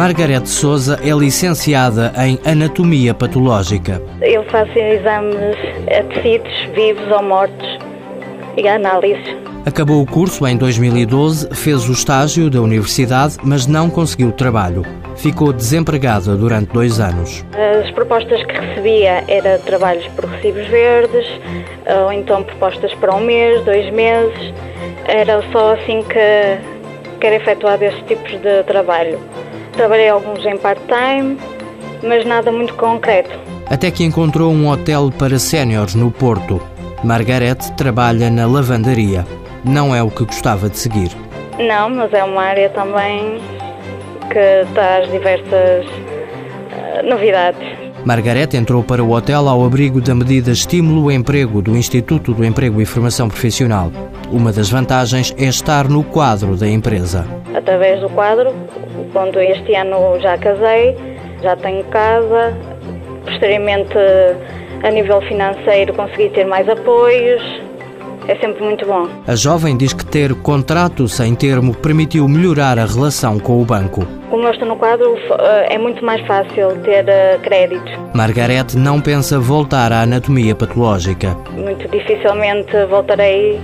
Margarete Souza é licenciada em Anatomia Patológica. Eu faço exames a tecidos vivos ou mortos e análises. Acabou o curso em 2012, fez o estágio da universidade, mas não conseguiu trabalho. Ficou desempregada durante dois anos. As propostas que recebia eram trabalhos por recibos verdes, ou então propostas para um mês, dois meses. Era só assim que, que era efetuado esses tipos de trabalho. Trabalhei alguns em part-time, mas nada muito concreto. Até que encontrou um hotel para séniores no Porto. Margarete trabalha na lavandaria. Não é o que gostava de seguir. Não, mas é uma área também que traz diversas uh, novidades. Margarete entrou para o hotel ao abrigo da medida Estímulo Emprego do Instituto do Emprego e Formação Profissional. Uma das vantagens é estar no quadro da empresa. Através do quadro, quando este ano já casei, já tenho casa, posteriormente a nível financeiro consegui ter mais apoios, é sempre muito bom. A jovem diz que ter contrato sem termo permitiu melhorar a relação com o banco. Como eu estou no quadro, é muito mais fácil ter eh, créditos. Margarete não pensa voltar à anatomia patológica. Muito dificilmente voltarei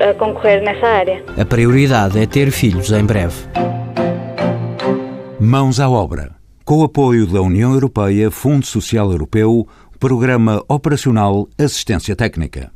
a concorrer nessa área. A prioridade é ter filhos em breve. Mãos à obra. Com o apoio da União Europeia, Fundo Social Europeu, Programa Operacional Assistência Técnica.